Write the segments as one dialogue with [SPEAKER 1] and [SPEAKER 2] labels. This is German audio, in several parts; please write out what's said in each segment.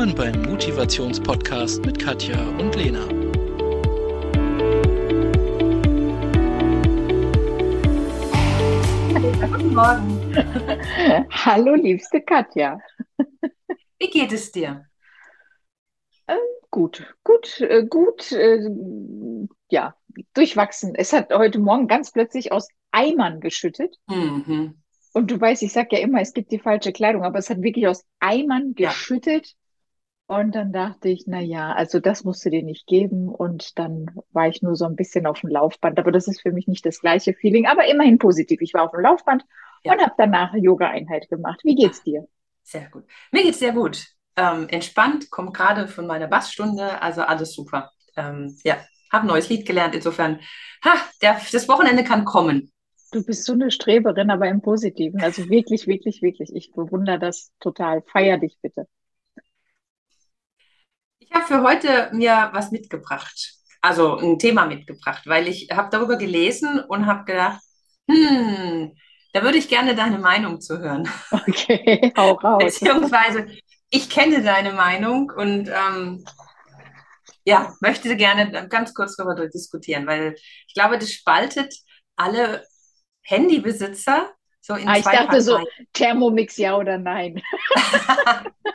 [SPEAKER 1] Willkommen beim Motivationspodcast mit Katja und Lena.
[SPEAKER 2] Guten Morgen.
[SPEAKER 3] Hallo, liebste Katja.
[SPEAKER 2] Wie geht es dir?
[SPEAKER 3] Ähm, gut, gut, äh, gut, äh, ja, durchwachsen. Es hat heute Morgen ganz plötzlich aus Eimern geschüttet.
[SPEAKER 2] Mhm.
[SPEAKER 3] Und du weißt, ich sage ja immer, es gibt die falsche Kleidung, aber es hat wirklich aus Eimern
[SPEAKER 2] Ja.
[SPEAKER 3] geschüttet. Und dann dachte ich, na ja, also das musst du dir nicht geben. Und dann war ich nur so ein bisschen auf dem Laufband. Aber das ist für mich nicht das gleiche Feeling, aber immerhin positiv. Ich war auf dem Laufband
[SPEAKER 2] Ja.
[SPEAKER 3] und habe danach Yoga-Einheit gemacht. Wie geht's dir?
[SPEAKER 2] Sehr gut. Mir geht es sehr gut. Ähm, entspannt, komme gerade von meiner Bassstunde, also alles super. Ähm, ja, habe ein neues Lied gelernt. Insofern, ha, der, das Wochenende kann kommen.
[SPEAKER 3] Du bist so eine Streberin, aber im Positiven. Also wirklich, wirklich, wirklich. Ich bewundere das total. Feier dich bitte.
[SPEAKER 2] Ich habe für heute mir was mitgebracht, also ein Thema mitgebracht, weil ich habe darüber gelesen und habe gedacht, hm, da würde ich gerne deine Meinung zu hören.
[SPEAKER 3] Okay, hau raus.
[SPEAKER 2] Beziehungsweise, ich kenne deine Meinung und ähm, ja, möchte gerne ganz kurz darüber diskutieren, weil ich glaube, das spaltet alle Handybesitzer so in
[SPEAKER 3] Ah, ich
[SPEAKER 2] zwei
[SPEAKER 3] dachte so,
[SPEAKER 2] Parteien.
[SPEAKER 3] Thermomix ja oder nein.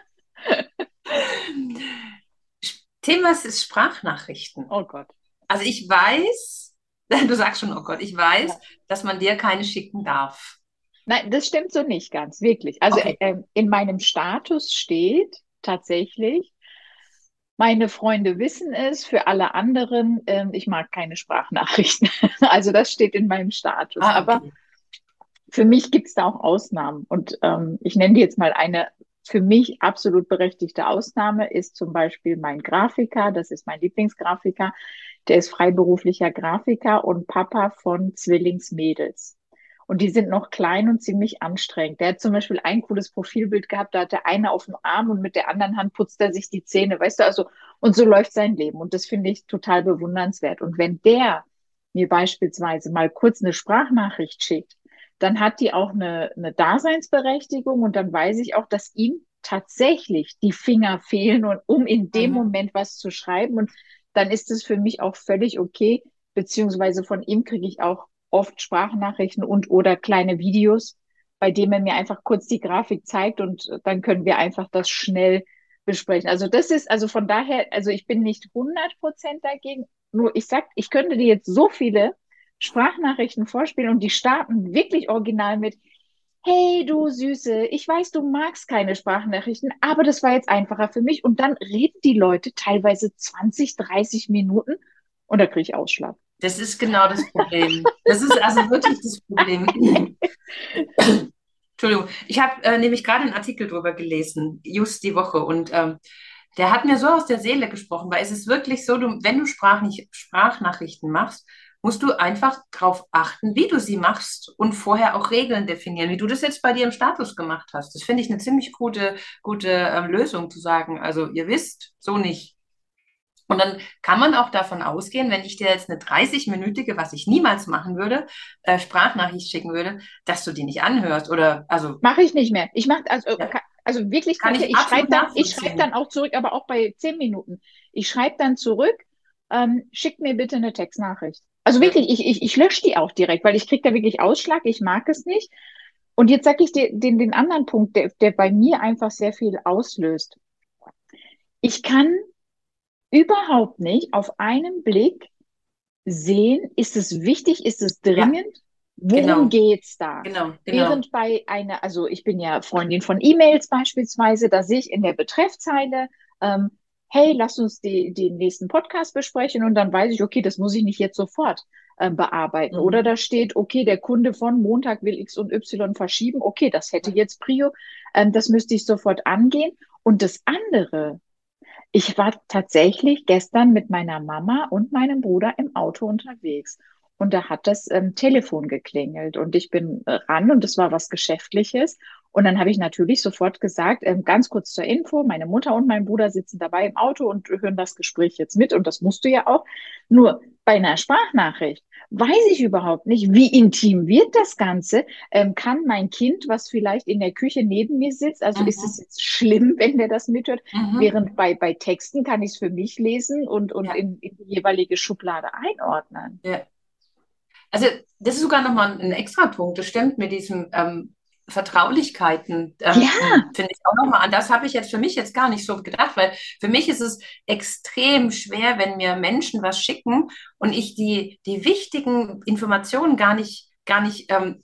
[SPEAKER 2] Thema ist Sprachnachrichten.
[SPEAKER 3] Oh Gott.
[SPEAKER 2] Also ich weiß, du sagst schon, oh Gott, ich weiß,
[SPEAKER 3] Ja.
[SPEAKER 2] dass man dir keine schicken darf.
[SPEAKER 3] Nein, das stimmt so nicht ganz, wirklich. Also
[SPEAKER 2] Okay.
[SPEAKER 3] ähm, in meinem Status steht tatsächlich, meine Freunde wissen es, für alle anderen, ähm, ich mag keine Sprachnachrichten. Also das steht in meinem Status.
[SPEAKER 2] Ah,
[SPEAKER 3] Aber
[SPEAKER 2] okay.
[SPEAKER 3] Für mich gibt es da auch Ausnahmen. Und ähm, ich nenne dir jetzt mal eine für mich absolut berechtigte Ausnahme, ist zum Beispiel mein Grafiker, das ist mein Lieblingsgrafiker, der ist freiberuflicher Grafiker und Papa von Zwillingsmädels. Und die sind noch klein und ziemlich anstrengend. Der hat zum Beispiel ein cooles Profilbild gehabt, da hat der eine auf dem Arm und mit der anderen Hand putzt er sich die Zähne, weißt du, also, und so läuft sein Leben. Und das finde ich total bewundernswert. Und wenn der mir beispielsweise mal kurz eine Sprachnachricht schickt, dann hat die auch eine, eine Daseinsberechtigung und dann weiß ich auch, dass ihm tatsächlich die Finger fehlen und um in dem
[SPEAKER 2] Mhm.
[SPEAKER 3] Moment was zu schreiben und dann ist es für mich auch völlig okay, beziehungsweise von ihm kriege ich auch oft Sprachnachrichten und oder kleine Videos, bei denen er mir einfach kurz die Grafik zeigt und dann können wir einfach das schnell besprechen. Also das ist, also von daher, also ich bin nicht 100 Prozent dagegen, nur ich sag, ich könnte dir jetzt so viele Sprachnachrichten vorspielen und die starten wirklich original mit, hey du Süße, ich weiß, du magst keine Sprachnachrichten, aber das war jetzt einfacher für mich. Und dann reden die Leute teilweise 20, 30 Minuten und da kriege ich Ausschlag.
[SPEAKER 2] Das ist genau das Problem. Das ist also wirklich das Problem. Entschuldigung, ich habe äh, nämlich gerade einen Artikel drüber gelesen, just die Woche, und ähm, der hat mir so aus der Seele gesprochen, weil es ist wirklich so, du, wenn du Sprachni Sprachnachrichten machst, musst du einfach darauf achten, wie du sie machst und vorher auch Regeln definieren, wie du das jetzt bei dir im Status gemacht hast. Das finde ich eine ziemlich gute, gute ähm, Lösung zu sagen. Also ihr wisst, so nicht. Und dann kann man auch davon ausgehen, wenn ich dir jetzt eine 30-minütige, was ich niemals machen würde, äh, Sprachnachricht schicken würde, dass du die nicht anhörst. Oder also
[SPEAKER 3] Mache ich nicht mehr. Ich mache also,
[SPEAKER 2] Ja.
[SPEAKER 3] also wirklich,
[SPEAKER 2] Kann ich
[SPEAKER 3] ich schreibe dann, ich schreibe dann auch zurück, aber auch bei zehn Minuten. Ich schreibe dann zurück, ähm, schick mir bitte eine Textnachricht. Also
[SPEAKER 2] Ja.
[SPEAKER 3] wirklich, ich, ich, ich lösche die auch direkt, weil ich kriege da wirklich Ausschlag, ich mag es nicht. Und jetzt sage ich dir den, den anderen Punkt, der, der bei mir einfach sehr viel auslöst. Ich kann überhaupt nicht auf einen Blick sehen, ist es wichtig, ist es dringend, worum
[SPEAKER 2] Genau.
[SPEAKER 3] geht's da?
[SPEAKER 2] genau, genau.
[SPEAKER 3] Während bei einer, also ich bin ja Freundin von E-Mails beispielsweise, da sehe ich in der Betreffzeile, ähm, hey, lass uns die, den nächsten Podcast besprechen und dann weiß ich, okay, das muss ich nicht jetzt sofort ähm, bearbeiten.
[SPEAKER 2] Mhm.
[SPEAKER 3] Oder da steht, okay, der Kunde von Montag will X und Y verschieben. Okay, das hätte jetzt Prio. Ähm, das müsste ich sofort angehen. Und das andere, ich war tatsächlich gestern mit meiner Mama und meinem Bruder im Auto unterwegs. Und da hat das ähm, Telefon geklingelt und ich bin äh, ran und das war was Geschäftliches. Und dann habe ich natürlich sofort gesagt, ähm, ganz kurz zur Info, meine Mutter und mein Bruder sitzen dabei im Auto und hören das Gespräch jetzt mit und das musst du ja auch. Nur bei einer Sprachnachricht weiß ich überhaupt nicht, wie intim wird das Ganze? Ähm, kann mein Kind, was vielleicht in der Küche neben mir sitzt, also mhm. ist es jetzt schlimm, wenn der das mithört? Mhm. Während bei, bei Texten kann ich es für mich lesen und, und ja. in, in, die jeweilige Schublade einordnen.
[SPEAKER 2] Ja. Also das ist sogar nochmal ein extra Punkt. Das stimmt mit diesem ähm, Vertraulichkeiten, ähm, ja. finde ich auch nochmal an. Das habe ich jetzt für mich jetzt gar nicht so gedacht, weil für mich ist es extrem schwer, wenn mir Menschen was schicken und ich die, die wichtigen Informationen gar nicht, gar nicht ähm,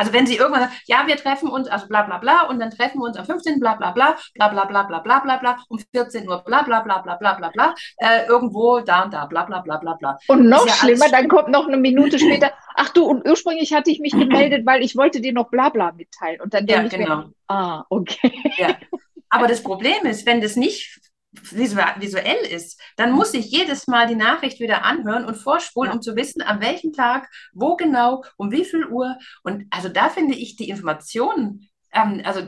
[SPEAKER 2] also wenn sie irgendwann sagen, ja, wir treffen uns, also bla bla bla, und dann treffen wir uns am 15. bla bla bla, bla bla bla bla bla bla bla, um 14 Uhr bla bla bla bla bla bla bla, äh, irgendwo da und da, bla bla bla bla bla.
[SPEAKER 3] Und noch ja schlimmer, dann kommt noch eine Minute später, ach du, und ursprünglich hatte ich mich gemeldet, weil ich wollte dir noch bla bla mitteilen. Und dann denke ja, ich genau. mir, ah, okay.
[SPEAKER 2] Ja. Aber das Problem ist, wenn das nicht visuell ist, dann muss ich jedes Mal die Nachricht wieder anhören und vorspulen, ja. um zu wissen, an welchem Tag, wo genau, um wie viel Uhr. Und also da finde ich die Informationen, ähm, also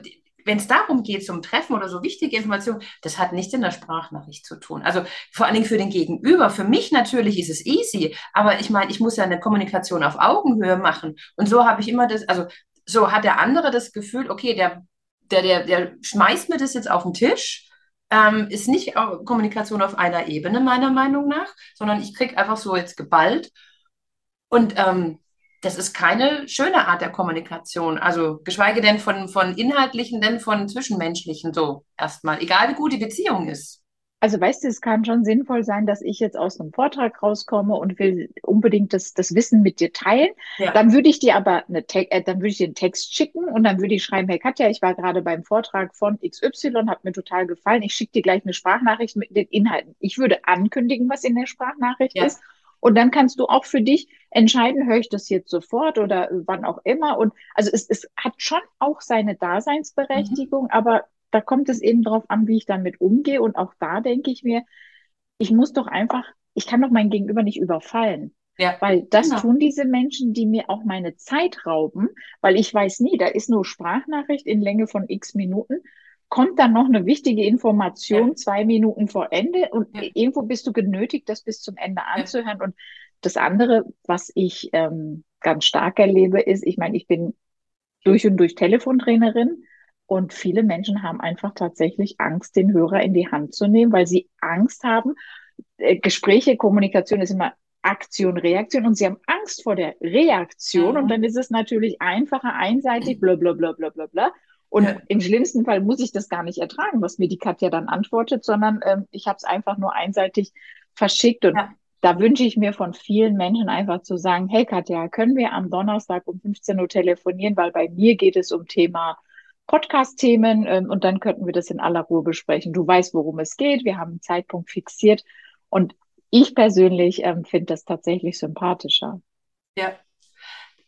[SPEAKER 2] wenn es darum geht, zum Treffen oder so wichtige Informationen, das hat nichts in der Sprachnachricht zu tun. Also vor allen Dingen für den Gegenüber. Für mich natürlich ist es easy, aber ich meine, ich muss ja eine Kommunikation auf Augenhöhe machen. Und so habe ich immer das, also so hat der andere das Gefühl, okay, der, der, der, der schmeißt mir das jetzt auf den Tisch ähm, ist nicht Kommunikation auf einer Ebene, meiner Meinung nach, sondern ich kriege einfach so jetzt geballt. Und ähm, das ist keine schöne Art der Kommunikation. Also geschweige denn von, von inhaltlichen, denn von zwischenmenschlichen so erstmal. Egal wie gut die Beziehung ist.
[SPEAKER 3] Also weißt du, es kann schon sinnvoll sein, dass ich jetzt aus einem Vortrag rauskomme und will unbedingt das, das Wissen mit dir teilen. Ja. Dann würde ich dir aber eine äh, dann würde ich dir einen Text schicken und dann würde ich schreiben, hey Katja, ich war gerade beim Vortrag von XY, hat mir total gefallen. Ich schicke dir gleich eine Sprachnachricht mit den Inhalten. Ich würde ankündigen, was in der Sprachnachricht ja. ist. Und dann kannst du auch für dich entscheiden, höre ich das jetzt sofort oder wann auch immer. Und also es, es hat schon auch seine Daseinsberechtigung, mhm. aber da kommt es eben drauf an, wie ich damit umgehe. Und auch da denke ich mir, ich muss doch einfach, ich kann doch mein Gegenüber nicht überfallen. Ja. Weil das genau. tun diese Menschen, die mir auch meine Zeit rauben, weil ich weiß nie, da ist nur Sprachnachricht in Länge von x Minuten, kommt dann noch eine wichtige Information ja. zwei Minuten vor Ende und ja. irgendwo bist du genötigt, das bis zum Ende anzuhören. Und das andere, was ich ähm, ganz stark erlebe, ist, ich meine, ich bin durch und durch Telefontrainerin und viele Menschen haben einfach tatsächlich Angst, den Hörer in die Hand zu nehmen, weil sie Angst haben. Äh, Gespräche, Kommunikation ist immer Aktion, Reaktion und sie haben Angst vor der Reaktion mhm. und dann ist es natürlich einfacher, einseitig, bla bla bla bla bla bla. Und ja. im schlimmsten Fall muss ich das gar nicht ertragen, was mir die Katja dann antwortet, sondern ähm, ich habe es einfach nur einseitig verschickt. Und ja. da wünsche ich mir von vielen Menschen einfach zu sagen, hey Katja, können wir am Donnerstag um 15 Uhr telefonieren, weil bei mir geht es um Thema Podcast-Themen ähm, und dann könnten wir das in aller Ruhe besprechen. Du weißt, worum es geht. Wir haben einen Zeitpunkt fixiert und ich persönlich ähm, finde das tatsächlich sympathischer.
[SPEAKER 2] Ja,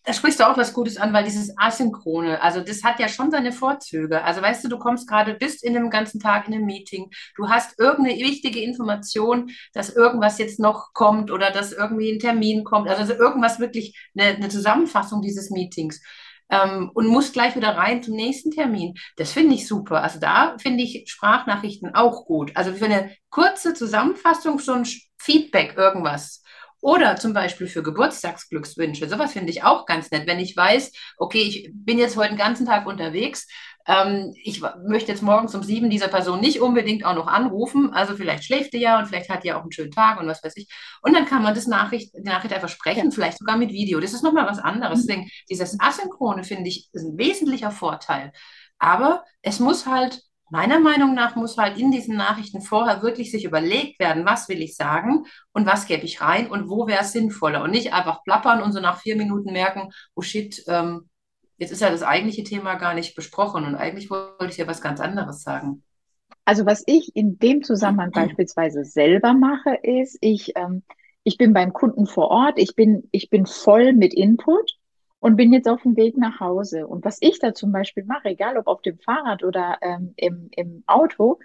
[SPEAKER 2] da sprichst du auch was Gutes an, weil dieses Asynchrone, also das hat ja schon seine Vorzüge. Also weißt du, du kommst gerade, bist in einem ganzen Tag in einem Meeting, du hast irgendeine wichtige Information, dass irgendwas jetzt noch kommt oder dass irgendwie ein Termin kommt, also irgendwas wirklich eine, eine Zusammenfassung dieses Meetings ähm, und muss gleich wieder rein zum nächsten Termin. Das finde ich super. Also da finde ich Sprachnachrichten auch gut. Also für eine kurze Zusammenfassung, so ein Feedback, irgendwas. Oder zum Beispiel für Geburtstagsglückswünsche. Sowas finde ich auch ganz nett. Wenn ich weiß, okay, ich bin jetzt heute den ganzen Tag unterwegs, ähm, ich möchte jetzt morgens um sieben dieser Person nicht unbedingt auch noch anrufen. Also vielleicht schläft die ja und vielleicht hat die ja auch einen schönen Tag und was weiß ich. Und dann kann man das Nachricht, die Nachricht einfach sprechen, ja. vielleicht sogar mit Video. Das ist nochmal was anderes. Mhm. Deswegen, dieses Asynchrone finde ich ist ein wesentlicher Vorteil. Aber es muss halt Meiner Meinung nach muss halt in diesen Nachrichten vorher wirklich sich überlegt werden, was will ich sagen und was gebe ich rein und wo wäre es sinnvoller und nicht einfach plappern und so nach vier Minuten merken, oh shit, ähm, jetzt ist ja das eigentliche Thema gar nicht besprochen und eigentlich wollte ich ja was ganz anderes sagen.
[SPEAKER 3] Also was ich in dem Zusammenhang mhm. beispielsweise selber mache, ist, ich, ähm, ich bin beim Kunden vor Ort, ich bin, ich bin voll mit Input und bin jetzt auf dem Weg nach Hause. Und was ich da zum Beispiel mache, egal ob auf dem Fahrrad oder ähm, im, im Auto,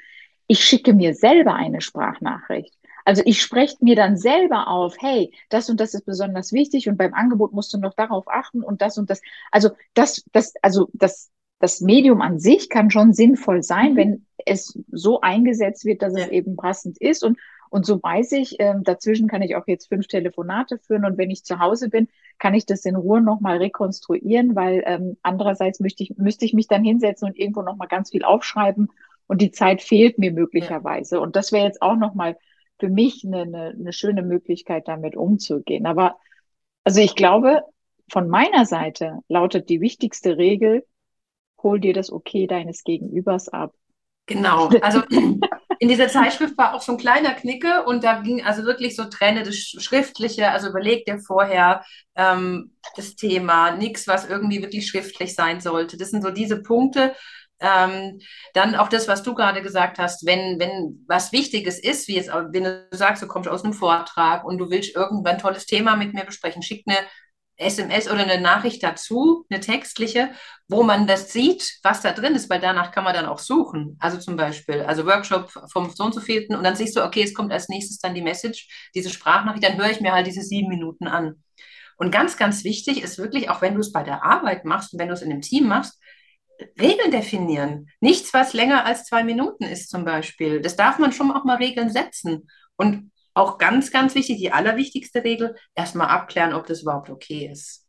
[SPEAKER 3] ich schicke mir selber eine Sprachnachricht. Also ich spreche mir dann selber auf, hey, das und das ist besonders wichtig und beim Angebot musst du noch darauf achten und das und das. Also das, das, also das, das Medium an sich kann schon sinnvoll sein, mhm. wenn es so eingesetzt wird, dass ja. es eben passend ist und Und so weiß ich, äh, dazwischen kann ich auch jetzt fünf Telefonate führen und wenn ich zu Hause bin, kann ich das in Ruhe nochmal rekonstruieren, weil ähm, andererseits müsste ich, müsste ich mich dann hinsetzen und irgendwo nochmal ganz viel aufschreiben und die Zeit fehlt mir möglicherweise. Ja. Und das wäre jetzt auch nochmal für mich eine, eine, eine schöne Möglichkeit, damit umzugehen. Aber also ich glaube, von meiner Seite lautet die wichtigste Regel, hol dir das Okay deines Gegenübers ab.
[SPEAKER 2] Genau, also in dieser Zeitschrift war auch so ein kleiner Knicke und da ging also wirklich so Trenne das Schriftliche, also überleg dir vorher ähm, das Thema, nichts, was irgendwie wirklich schriftlich sein sollte. Das sind so diese Punkte. Ähm, dann auch das, was du gerade gesagt hast, wenn, wenn was Wichtiges ist, wie jetzt, wenn du sagst, du kommst aus einem Vortrag und du willst irgendwann ein tolles Thema mit mir besprechen, schick eine SMS oder eine Nachricht dazu, eine textliche, wo man das sieht, was da drin ist, weil danach kann man dann auch suchen. Also zum Beispiel, also Workshop vom so und so vierten und dann siehst du, okay, es kommt als nächstes dann die Message, diese Sprachnachricht, dann höre ich mir halt diese sieben Minuten an. Und ganz, ganz wichtig ist wirklich, auch wenn du es bei der Arbeit machst und wenn du es in einem Team machst, Regeln definieren. Nichts, was länger als zwei Minuten ist zum Beispiel. Das darf man schon auch mal Regeln setzen. Und auch ganz, ganz wichtig, die allerwichtigste Regel, erstmal abklären, ob das überhaupt okay ist.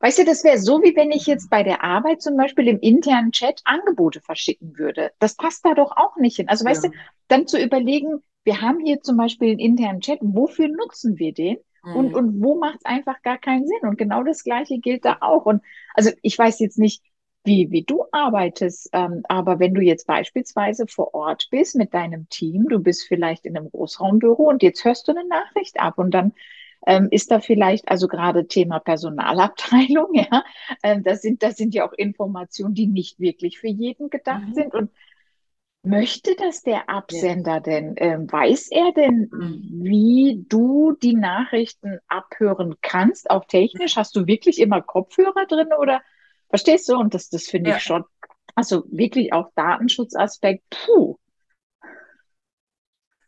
[SPEAKER 3] Weißt du, das wäre so, wie wenn ich jetzt bei der Arbeit zum Beispiel im internen Chat Angebote verschicken würde. Das passt da doch auch nicht hin. Also weißt ja. du, dann zu überlegen, wir haben hier zum Beispiel einen internen Chat, wofür nutzen wir den? Mhm. Und, und wo macht es einfach gar keinen Sinn? Und genau das Gleiche gilt da auch. Und also ich weiß jetzt nicht, wie, wie du arbeitest. Ähm, aber wenn du jetzt beispielsweise vor Ort bist mit deinem Team, du bist vielleicht in einem Großraumbüro und jetzt hörst du eine Nachricht ab und dann ähm, ist da vielleicht also gerade Thema Personalabteilung, ja, ähm, das sind das sind ja auch Informationen, die nicht wirklich für jeden gedacht mhm. sind und Möchte das der Absender ja. denn? Ähm, weiß er denn, mhm. wie du die Nachrichten abhören kannst, auch technisch? Hast du wirklich immer Kopfhörer drin oder Verstehst du? Und das, das finde ja. ich schon, also wirklich auch Datenschutzaspekt, puh.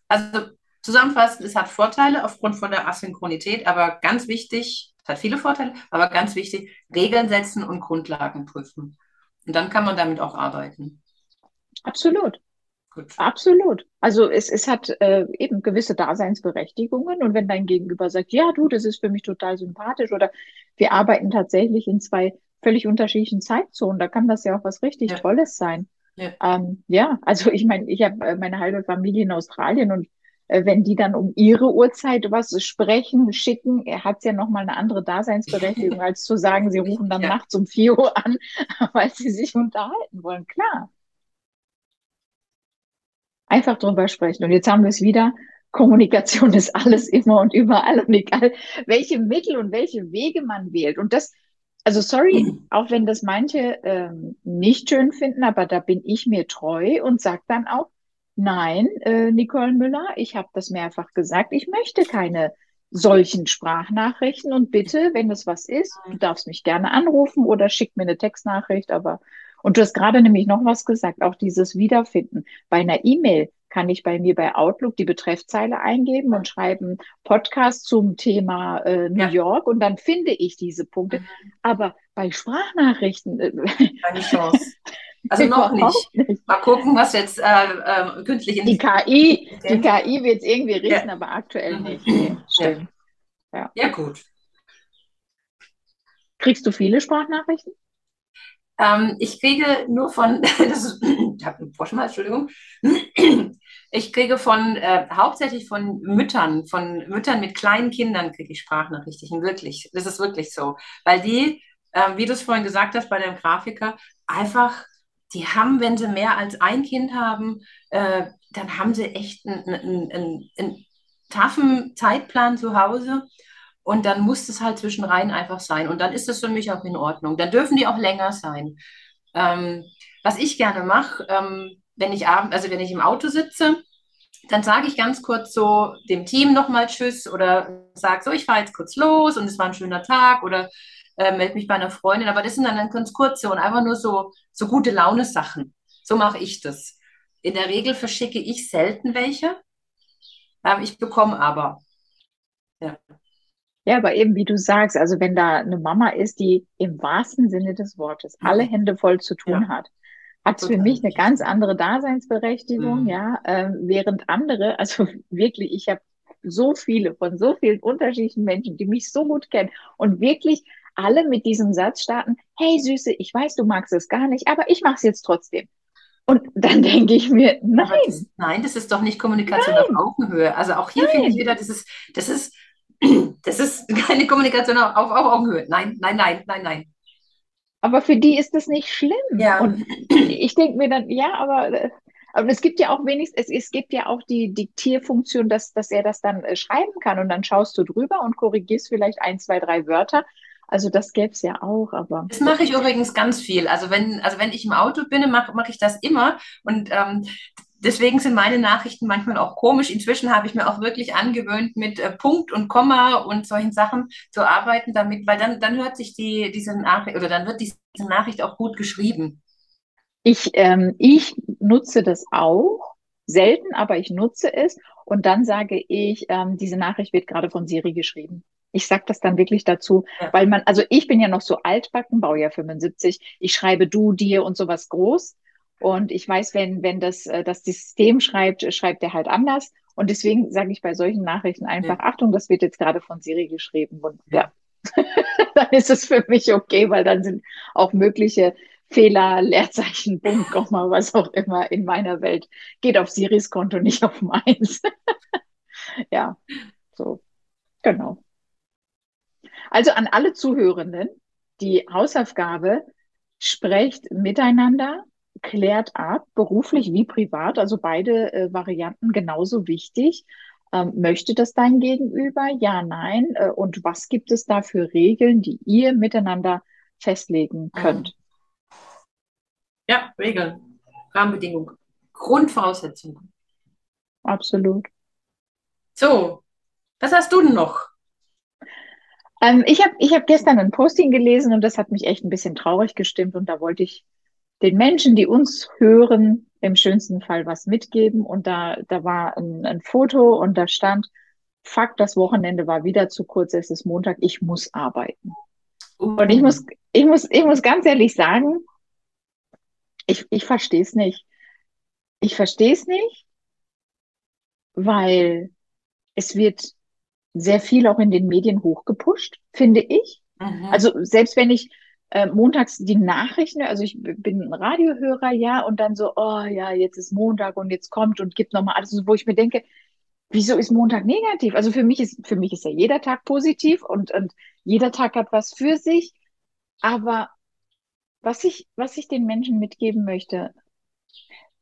[SPEAKER 2] Also zusammenfassend, es hat Vorteile aufgrund von der Asynchronität, aber ganz wichtig, es hat viele Vorteile, aber ganz wichtig, Regeln setzen und Grundlagen prüfen. Und dann kann man damit auch arbeiten.
[SPEAKER 3] Absolut. Gut. Absolut. Also es, es hat äh, eben gewisse Daseinsberechtigungen und wenn dein Gegenüber sagt, ja, du, das ist für mich total sympathisch oder wir arbeiten tatsächlich in zwei völlig unterschiedlichen Zeitzonen. Da kann das ja auch was richtig ja. Tolles sein. Ja. Ähm, ja, also ich meine, ich habe äh, meine halbe Familie in Australien und äh, wenn die dann um ihre Uhrzeit was sprechen, schicken, hat es ja nochmal eine andere Daseinsberechtigung, als zu sagen, sie rufen dann ja. nachts um 4 Uhr an, weil sie sich unterhalten wollen. Klar. Einfach drüber sprechen. Und jetzt haben wir es wieder. Kommunikation ist alles immer und überall und egal, welche Mittel und welche Wege man wählt. Und das also sorry, mhm. auch wenn das manche ähm, nicht schön finden, aber da bin ich mir treu und sage dann auch, nein, äh, Nicole Müller, ich habe das mehrfach gesagt, ich möchte keine solchen Sprachnachrichten und bitte, wenn es was ist, du darfst mich gerne anrufen oder schick mir eine Textnachricht, aber und du hast gerade nämlich noch was gesagt, auch dieses Wiederfinden. Bei einer E-Mail kann ich bei mir bei Outlook die Betreffzeile eingeben und schreiben Podcast zum Thema äh, New ja. York und dann finde ich diese Punkte. Mhm. Aber bei Sprachnachrichten. Äh,
[SPEAKER 2] Keine Chance. Also noch nicht. nicht. Mal gucken, was jetzt äh, äh, künstlich
[SPEAKER 3] in die KI, die KI wird es irgendwie richten, ja. aber aktuell mhm. nicht. Nee,
[SPEAKER 2] stimmt. Ja. ja, gut.
[SPEAKER 3] Kriegst du viele Sprachnachrichten?
[SPEAKER 2] Ähm, ich kriege nur von, das ist, ich mal, Entschuldigung, ich kriege von, äh, hauptsächlich von Müttern, von Müttern mit kleinen Kindern kriege ich Sprachnachrichten, wirklich. Das ist wirklich so. Weil die, äh, wie du es vorhin gesagt hast bei deinem Grafiker, einfach, die haben, wenn sie mehr als ein Kind haben, äh, dann haben sie echt einen, einen, einen, einen taffen Zeitplan zu Hause. Und dann muss es halt zwischen rein einfach sein. Und dann ist das für mich auch in Ordnung. Dann dürfen die auch länger sein. Ähm, was ich gerne mache, ähm, wenn ich abend, also wenn ich im Auto sitze, dann sage ich ganz kurz so dem Team nochmal Tschüss oder sage so, ich fahre jetzt kurz los und es war ein schöner Tag oder äh, melde mich bei einer Freundin. Aber das sind dann ganz kurze und einfach nur so, so gute Laune-Sachen. So mache ich das. In der Regel verschicke ich selten welche. Ähm, ich bekomme aber.
[SPEAKER 3] Ja. Ja, aber eben wie du sagst, also wenn da eine Mama ist, die im wahrsten Sinne des Wortes alle Hände voll zu tun ja. hat, hat es für mich eine ganz andere Daseinsberechtigung, mhm. ja, äh, während andere, also wirklich, ich habe so viele von so vielen unterschiedlichen Menschen, die mich so gut kennen und wirklich alle mit diesem Satz starten, hey Süße, ich weiß, du magst es gar nicht, aber ich mache es jetzt trotzdem. Und dann denke ich mir, nein.
[SPEAKER 2] Das, nein, das ist doch nicht Kommunikation nein. auf Augenhöhe. Also auch hier finde ich wieder, das ist, das ist, das ist keine Kommunikation auf, auf Augenhöhe. Nein, nein, nein, nein, nein.
[SPEAKER 3] Aber für die ist das nicht schlimm. Ja. Und ich denke mir dann, ja, aber, aber es gibt ja auch wenigstens, es, es gibt ja auch die Diktierfunktion, dass, dass er das dann äh, schreiben kann und dann schaust du drüber und korrigierst vielleicht ein, zwei, drei Wörter. Also das gäbe es ja auch, aber.
[SPEAKER 2] Das mache ich übrigens ganz viel. Also wenn, also wenn ich im Auto bin, mache mach ich das immer. Und ähm, deswegen sind meine Nachrichten manchmal auch komisch. Inzwischen habe ich mir auch wirklich angewöhnt, mit äh, Punkt und Komma und solchen Sachen zu arbeiten, damit, weil dann, dann hört sich die, diese Nachricht oder dann wird diese Nachricht auch gut geschrieben.
[SPEAKER 3] Ich, ähm, ich nutze das auch, selten, aber ich nutze es und dann sage ich, ähm, diese Nachricht wird gerade von Siri geschrieben. Ich sage das dann wirklich dazu, ja. weil man, also ich bin ja noch so altbacken, Baujahr 75, ich schreibe du, dir und sowas groß. Und ich weiß, wenn, wenn das, äh, das System schreibt, schreibt er halt anders. Und deswegen sage ich bei solchen Nachrichten einfach, ja. Achtung, das wird jetzt gerade von Siri geschrieben. Und ja, dann ist es für mich okay, weil dann sind auch mögliche Fehler, Leerzeichen, Punkt, Komma, was auch immer in meiner Welt geht auf Siris Konto, nicht auf meins. ja, so, genau. Also an alle Zuhörenden, die Hausaufgabe, sprecht miteinander, klärt ab, beruflich wie privat, also beide äh, Varianten genauso wichtig. Ähm, möchte das dein Gegenüber? Ja, nein. Äh, und was gibt es da für Regeln, die ihr miteinander festlegen mhm. könnt?
[SPEAKER 2] Ja, Regeln, Rahmenbedingungen, Grundvoraussetzungen.
[SPEAKER 3] Absolut.
[SPEAKER 2] So, was hast du denn noch?
[SPEAKER 3] Ähm, ich habe ich hab gestern ein Posting gelesen und das hat mich echt ein bisschen traurig gestimmt und da wollte ich den Menschen, die uns hören, im schönsten Fall was mitgeben. Und da, da war ein, ein Foto und da stand, Fakt, das Wochenende war wieder zu kurz, es ist Montag, ich muss arbeiten. Und ich muss, ich muss, ich muss ganz ehrlich sagen, ich, ich verstehe es nicht. Ich verstehe es nicht, weil es wird sehr viel auch in den Medien hochgepusht, finde ich. Mhm. Also selbst wenn ich äh, montags die Nachrichten, also ich bin ein Radiohörer, ja, und dann so, oh ja, jetzt ist Montag und jetzt kommt und gibt nochmal alles, wo ich mir denke, wieso ist Montag negativ? Also für mich ist, für mich ist ja jeder Tag positiv und, und jeder Tag hat was für sich. Aber was ich, was ich den Menschen mitgeben möchte,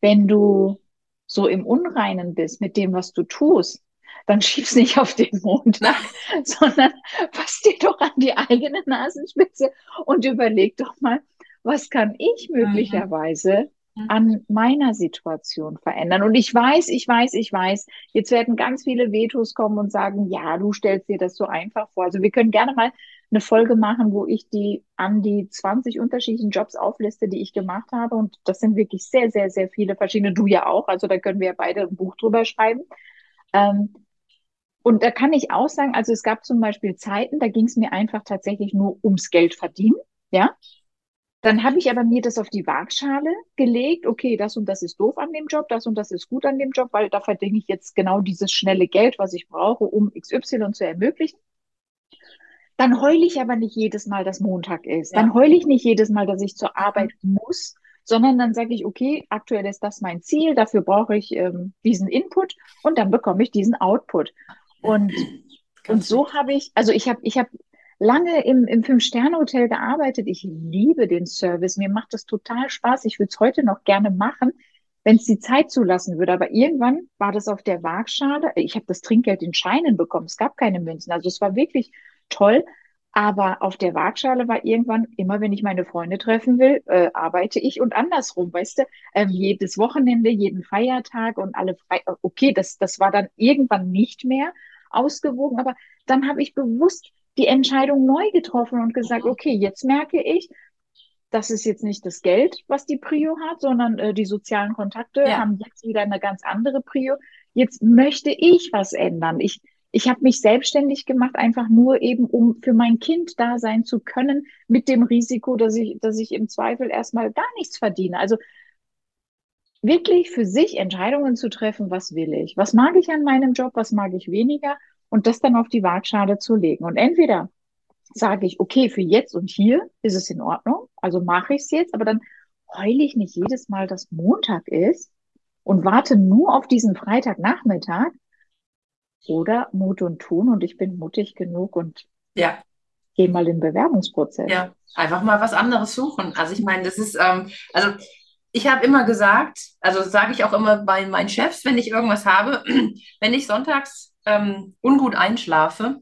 [SPEAKER 3] wenn du so im Unreinen bist mit dem, was du tust, dann schieb's nicht auf den Montag, sondern fass dir doch an die eigene Nasenspitze und überleg doch mal, was kann ich mhm. möglicherweise mhm. an meiner Situation verändern. Und ich weiß, ich weiß, ich weiß, jetzt werden ganz viele Vetos kommen und sagen, ja, du stellst dir das so einfach vor. Also wir können gerne mal eine Folge machen, wo ich die an die 20 unterschiedlichen Jobs aufliste, die ich gemacht habe. Und das sind wirklich sehr, sehr, sehr viele verschiedene. Du ja auch. Also da können wir ja beide ein Buch drüber schreiben. Ähm, und da kann ich auch sagen, also es gab zum Beispiel Zeiten, da ging es mir einfach tatsächlich nur ums Geld verdienen, ja. Dann habe ich aber mir das auf die Waagschale gelegt. Okay, das und das ist doof an dem Job, das und das ist gut an dem Job, weil da verdiene ich jetzt genau dieses schnelle Geld, was ich brauche, um XY zu ermöglichen. Dann heule ich aber nicht jedes Mal, dass Montag ist. Ja. Dann heule ich nicht jedes Mal, dass ich zur Arbeit muss, sondern dann sage ich, okay, aktuell ist das mein Ziel, dafür brauche ich ähm, diesen Input und dann bekomme ich diesen Output. Und, und so habe ich, also ich habe ich hab lange im, im Fünf-Sterne-Hotel gearbeitet. Ich liebe den Service. Mir macht das total Spaß. Ich würde es heute noch gerne machen, wenn es die Zeit zulassen würde. Aber irgendwann war das auf der Waagschale. Ich habe das Trinkgeld in Scheinen bekommen. Es gab keine Münzen. Also es war wirklich toll. Aber auf der Waagschale war irgendwann, immer wenn ich meine Freunde treffen will, äh, arbeite ich und andersrum, weißt du, ähm, jedes Wochenende, jeden Feiertag und alle frei. Okay, das, das war dann irgendwann nicht mehr ausgewogen, aber dann habe ich bewusst die Entscheidung neu getroffen und gesagt, okay, jetzt merke ich, das ist jetzt nicht das Geld, was die Prio hat, sondern äh, die sozialen Kontakte ja. haben jetzt wieder eine ganz andere Prio. Jetzt möchte ich was ändern. Ich, ich habe mich selbstständig gemacht, einfach nur eben, um für mein Kind da sein zu können, mit dem Risiko, dass ich, dass ich im Zweifel erstmal gar nichts verdiene. Also wirklich für sich Entscheidungen zu treffen, was will ich? Was mag ich an meinem Job? Was mag ich weniger? Und das dann auf die Waagschale zu legen. Und entweder sage ich, okay, für jetzt und hier ist es in Ordnung, also mache ich es jetzt, aber dann heule ich nicht jedes Mal, dass Montag ist und warte nur auf diesen Freitagnachmittag oder Mut und Tun und ich bin mutig genug und
[SPEAKER 2] ja.
[SPEAKER 3] gehe mal in den Bewerbungsprozess.
[SPEAKER 2] Ja, einfach mal was anderes suchen. Also ich meine, das ist, ähm, also ich habe immer gesagt, also sage ich auch immer bei meinen Chefs, wenn ich irgendwas habe, wenn ich sonntags ähm, ungut einschlafe,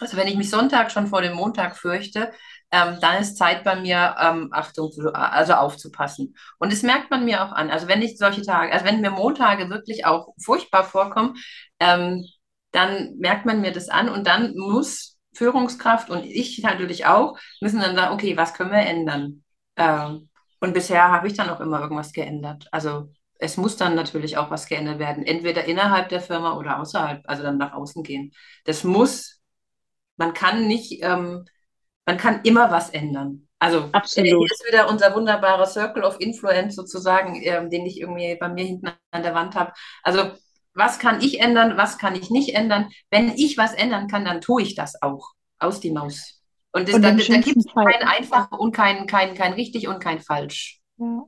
[SPEAKER 2] also wenn ich mich Sonntag schon vor dem Montag fürchte, ähm, dann ist Zeit bei mir, ähm, Achtung, also aufzupassen. Und das merkt man mir auch an. Also wenn ich solche Tage, also wenn mir Montage wirklich auch furchtbar vorkommen, ähm, dann merkt man mir das an und dann muss Führungskraft und ich natürlich auch, müssen dann sagen, okay, was können wir ändern? Ähm, und bisher habe ich dann auch immer irgendwas geändert. Also es muss dann natürlich auch was geändert werden, entweder innerhalb der Firma oder außerhalb, also dann nach außen gehen. Das muss man kann nicht, ähm, man kann immer was ändern. Also
[SPEAKER 3] Absolut.
[SPEAKER 2] hier ist wieder unser wunderbarer Circle of Influence sozusagen, ähm, den ich irgendwie bei mir hinten an der Wand habe. Also was kann ich ändern, was kann ich nicht ändern? Wenn ich was ändern kann, dann tue ich das auch. Aus die Maus. Und, das, und da, da gibt es kein einfach und kein, kein, kein richtig und kein falsch.
[SPEAKER 3] Ja.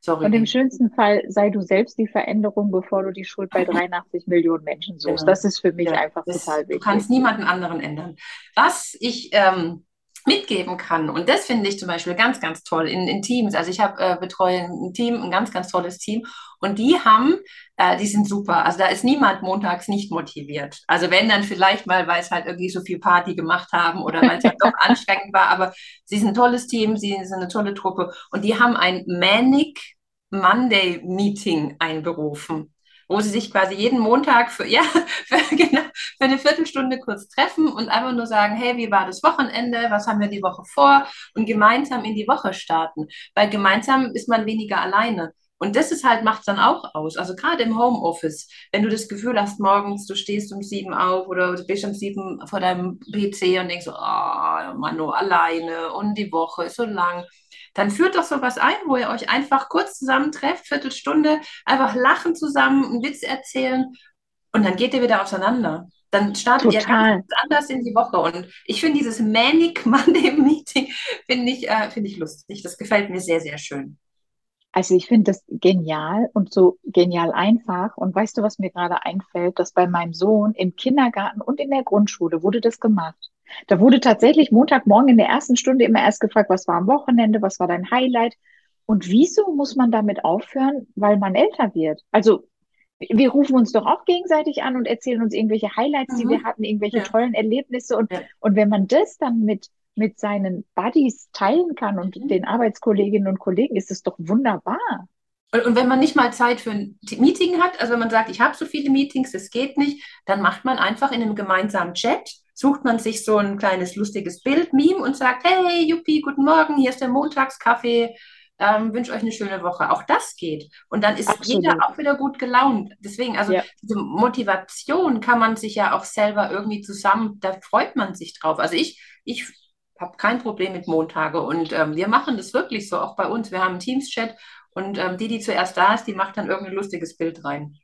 [SPEAKER 3] Sorry. Und im schönsten Fall sei du selbst die Veränderung, bevor du die Schuld bei 83 Millionen Menschen suchst. Genau. Das ist für mich ja, einfach total wichtig.
[SPEAKER 2] Du kannst niemanden anderen ändern. Was ich ähm, mitgeben kann, und das finde ich zum Beispiel ganz, ganz toll in, in Teams. Also ich habe äh, betreue ein Team, ein ganz, ganz tolles Team, und die haben, äh, die sind super. Also da ist niemand montags nicht motiviert. Also wenn dann vielleicht mal, weil es halt irgendwie so viel Party gemacht haben oder weil es halt doch anstrengend war, aber sie sind ein tolles Team, sie sind eine tolle Truppe und die haben ein Manic Monday Meeting einberufen wo sie sich quasi jeden Montag für, ja, für, genau, für eine Viertelstunde kurz treffen und einfach nur sagen, hey, wie war das Wochenende, was haben wir die Woche vor und gemeinsam in die Woche starten. Weil gemeinsam ist man weniger alleine. Und das ist halt, macht es dann auch aus. Also gerade im Homeoffice, wenn du das Gefühl hast, morgens, du stehst um sieben auf oder du bist um sieben vor deinem PC und denkst oh, Mann, nur alleine und die Woche ist so lang dann führt doch sowas ein, wo ihr euch einfach kurz zusammentrefft, Viertelstunde, einfach lachen zusammen, einen Witz erzählen und dann geht ihr wieder auseinander. Dann startet Total. ihr ganz anders in die Woche. Und ich finde dieses Manic Monday Meeting, finde ich, äh, find ich lustig. Das gefällt mir sehr, sehr schön.
[SPEAKER 3] Also ich finde das genial und so genial einfach. Und weißt du, was mir gerade einfällt, dass bei meinem Sohn im Kindergarten und in der Grundschule wurde das gemacht. Da wurde tatsächlich Montagmorgen in der ersten Stunde immer erst gefragt, was war am Wochenende, was war dein Highlight? Und wieso muss man damit aufhören? Weil man älter wird. Also wir rufen uns doch auch gegenseitig an und erzählen uns irgendwelche Highlights, mhm. die wir hatten, irgendwelche ja. tollen Erlebnisse. Und, ja. und wenn man das dann mit, mit seinen Buddies teilen kann und mhm. den Arbeitskolleginnen und Kollegen, ist es doch wunderbar.
[SPEAKER 2] Und, und, wenn man nicht mal Zeit für ein Meeting hat, also wenn man sagt, ich habe so viele Meetings, das geht nicht, dann macht man einfach in einem gemeinsamen Chat sucht man sich so ein kleines lustiges Bild, Meme und sagt, hey, Juppie, guten Morgen, hier ist der Montagskaffee, ähm, wünsche euch eine schöne Woche. Auch das geht. Und dann ist Absolut. jeder auch wieder gut gelaunt. Deswegen, also ja. diese Motivation kann man sich ja auch selber irgendwie zusammen, da freut man sich drauf. Also ich, ich habe kein Problem mit Montage und ähm, wir machen das wirklich so, auch bei uns. Wir haben einen Teams-Chat und ähm, die, die zuerst da ist, die macht dann irgendein lustiges Bild rein.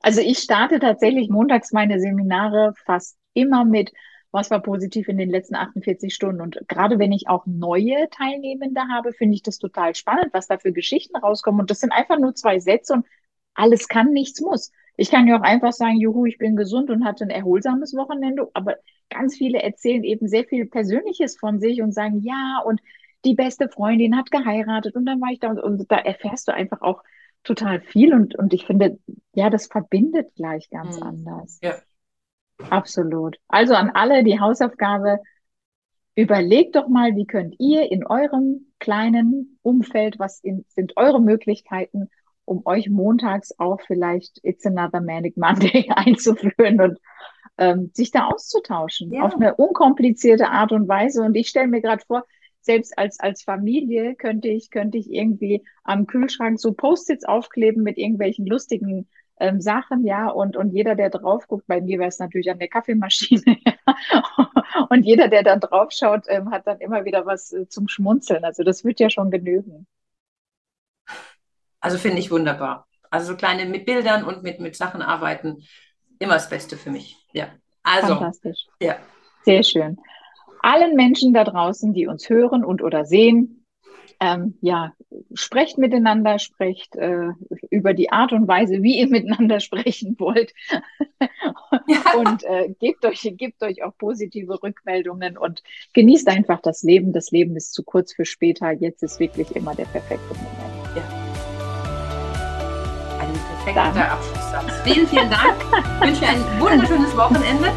[SPEAKER 3] Also ich starte tatsächlich montags meine Seminare fast immer mit, was war positiv in den letzten 48 Stunden. Und gerade wenn ich auch neue Teilnehmende habe, finde ich das total spannend, was da für Geschichten rauskommen. Und das sind einfach nur zwei Sätze und alles kann, nichts muss. Ich kann ja auch einfach sagen, juhu, ich bin gesund und hatte ein erholsames Wochenende, aber ganz viele erzählen eben sehr viel Persönliches von sich und sagen, ja, und die beste Freundin hat geheiratet und dann war ich da und, und da erfährst du einfach auch total viel und, und ich finde, ja, das verbindet gleich ganz mhm. anders.
[SPEAKER 2] Ja.
[SPEAKER 3] Absolut. Also an alle die Hausaufgabe, überlegt doch mal, wie könnt ihr in eurem kleinen Umfeld, was in, sind eure Möglichkeiten, um euch montags auch vielleicht It's Another Manic Monday einzuführen und ähm, sich da auszutauschen ja. auf eine unkomplizierte Art und Weise. Und ich stelle mir gerade vor, selbst als, als Familie könnte ich, könnte ich irgendwie am Kühlschrank so Post-its aufkleben mit irgendwelchen lustigen ähm, Sachen, ja, und, und jeder, der drauf guckt, bei mir wäre es natürlich an der Kaffeemaschine, und jeder, der dann drauf schaut, ähm, hat dann immer wieder was äh, zum Schmunzeln. Also das wird ja schon genügen.
[SPEAKER 2] Also finde ich wunderbar. Also so kleine mit Bildern und mit, mit Sachen arbeiten, immer das Beste für mich. Ja. Also.
[SPEAKER 3] Fantastisch. Ja. Sehr schön. Allen Menschen da draußen, die uns hören und oder sehen, ähm, ja, sprecht miteinander, sprecht äh, über die Art und Weise, wie ihr miteinander sprechen wollt. Und äh, gebt, euch, gebt euch auch positive Rückmeldungen und genießt einfach das Leben. Das Leben ist zu kurz für später. Jetzt ist wirklich immer der perfekte Moment.
[SPEAKER 2] Perfekter Dann. Abschlusssatz. Vielen, vielen Dank. Ich wünsche ein wunderschönes Wochenende.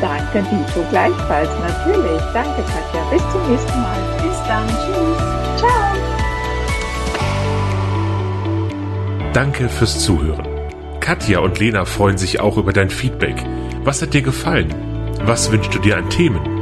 [SPEAKER 3] Danke, Dito, gleichfalls, natürlich. Danke, Katja. Bis zum nächsten Mal.
[SPEAKER 2] Bis dann. Tschüss.
[SPEAKER 3] Ciao.
[SPEAKER 4] Danke fürs Zuhören. Katja und Lena freuen sich auch über dein Feedback. Was hat dir gefallen? Was wünschst du dir an Themen?